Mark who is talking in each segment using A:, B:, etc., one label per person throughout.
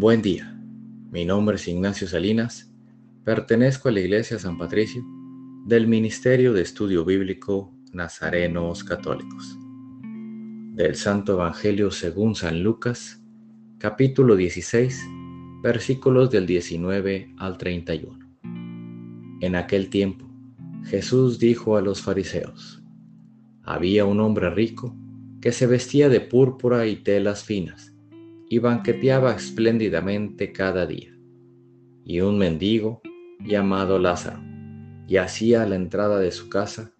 A: Buen día, mi nombre es Ignacio Salinas, pertenezco a la Iglesia San Patricio del Ministerio de Estudio Bíblico Nazarenos Católicos. Del Santo Evangelio según San Lucas, capítulo 16, versículos del 19 al 31. En aquel tiempo, Jesús dijo a los fariseos, había un hombre rico que se vestía de púrpura y telas finas y banqueteaba espléndidamente cada día. Y un mendigo, llamado Lázaro, yacía a la entrada de su casa,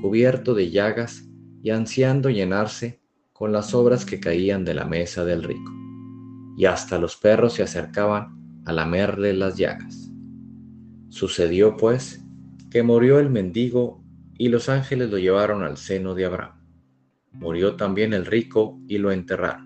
A: cubierto de llagas y ansiando llenarse con las obras que caían de la mesa del rico. Y hasta los perros se acercaban a lamerle las llagas. Sucedió, pues, que murió el mendigo y los ángeles lo llevaron al seno de Abraham. Murió también el rico y lo enterraron.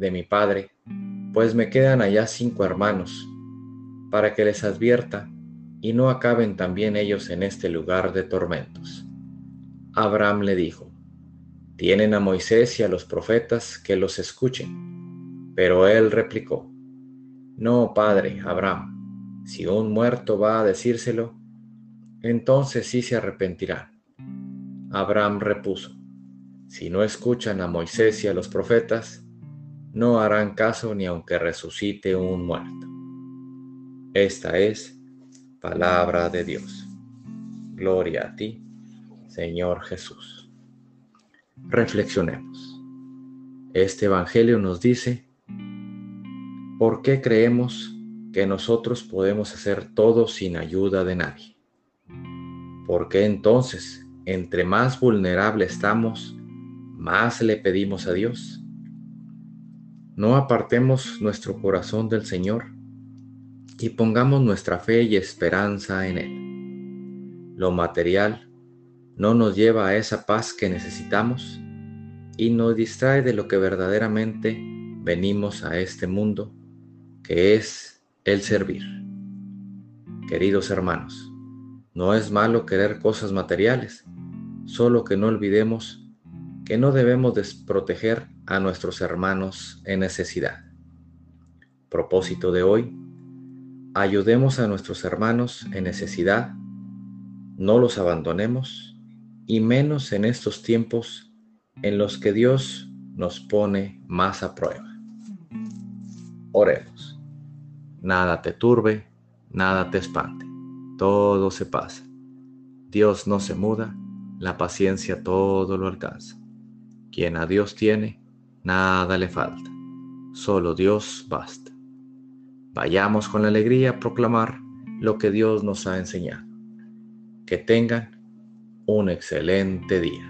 A: de mi padre, pues me quedan allá cinco hermanos, para que les advierta y no acaben también ellos en este lugar de tormentos. Abraham le dijo, tienen a Moisés y a los profetas que los escuchen. Pero él replicó, no, padre Abraham, si un muerto va a decírselo, entonces sí se arrepentirá. Abraham repuso, si no escuchan a Moisés y a los profetas, no harán caso ni aunque resucite un muerto. Esta es palabra de Dios. Gloria a ti, Señor Jesús. Reflexionemos. Este Evangelio nos dice, ¿por qué creemos que nosotros podemos hacer todo sin ayuda de nadie? ¿Por qué entonces, entre más vulnerable estamos, más le pedimos a Dios? No apartemos nuestro corazón del Señor y pongamos nuestra fe y esperanza en Él. Lo material no nos lleva a esa paz que necesitamos y nos distrae de lo que verdaderamente venimos a este mundo, que es el servir. Queridos hermanos, no es malo querer cosas materiales, solo que no olvidemos que no debemos desproteger a nuestros hermanos en necesidad. Propósito de hoy, ayudemos a nuestros hermanos en necesidad, no los abandonemos y menos en estos tiempos en los que Dios nos pone más a prueba. Oremos. Nada te turbe, nada te espante, todo se pasa. Dios no se muda, la paciencia todo lo alcanza. Quien a Dios tiene, Nada le falta, solo Dios basta. Vayamos con alegría a proclamar lo que Dios nos ha enseñado. Que tengan un excelente día.